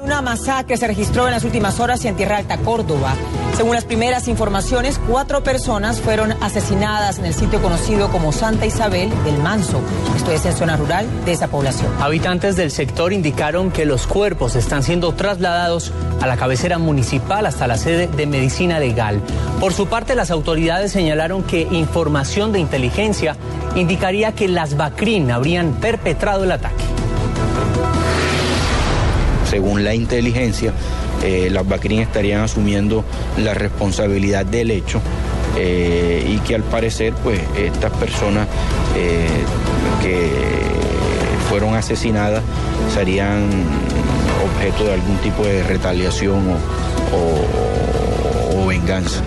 Una masacre se registró en las últimas horas en Tierra Alta, Córdoba. Según las primeras informaciones, cuatro personas fueron asesinadas en el sitio conocido como Santa Isabel del Manso. Esto es en zona rural de esa población. Habitantes del sector indicaron que los cuerpos están siendo trasladados a la cabecera municipal hasta la sede de medicina legal. Por su parte, las autoridades señalaron que información de inteligencia indicaría que las Bacrin habrían perpetrado el ataque según la inteligencia, eh, las Bacrin estarían asumiendo la responsabilidad del hecho eh, y que al parecer pues estas personas eh, que fueron asesinadas serían objeto de algún tipo de retaliación o venganza.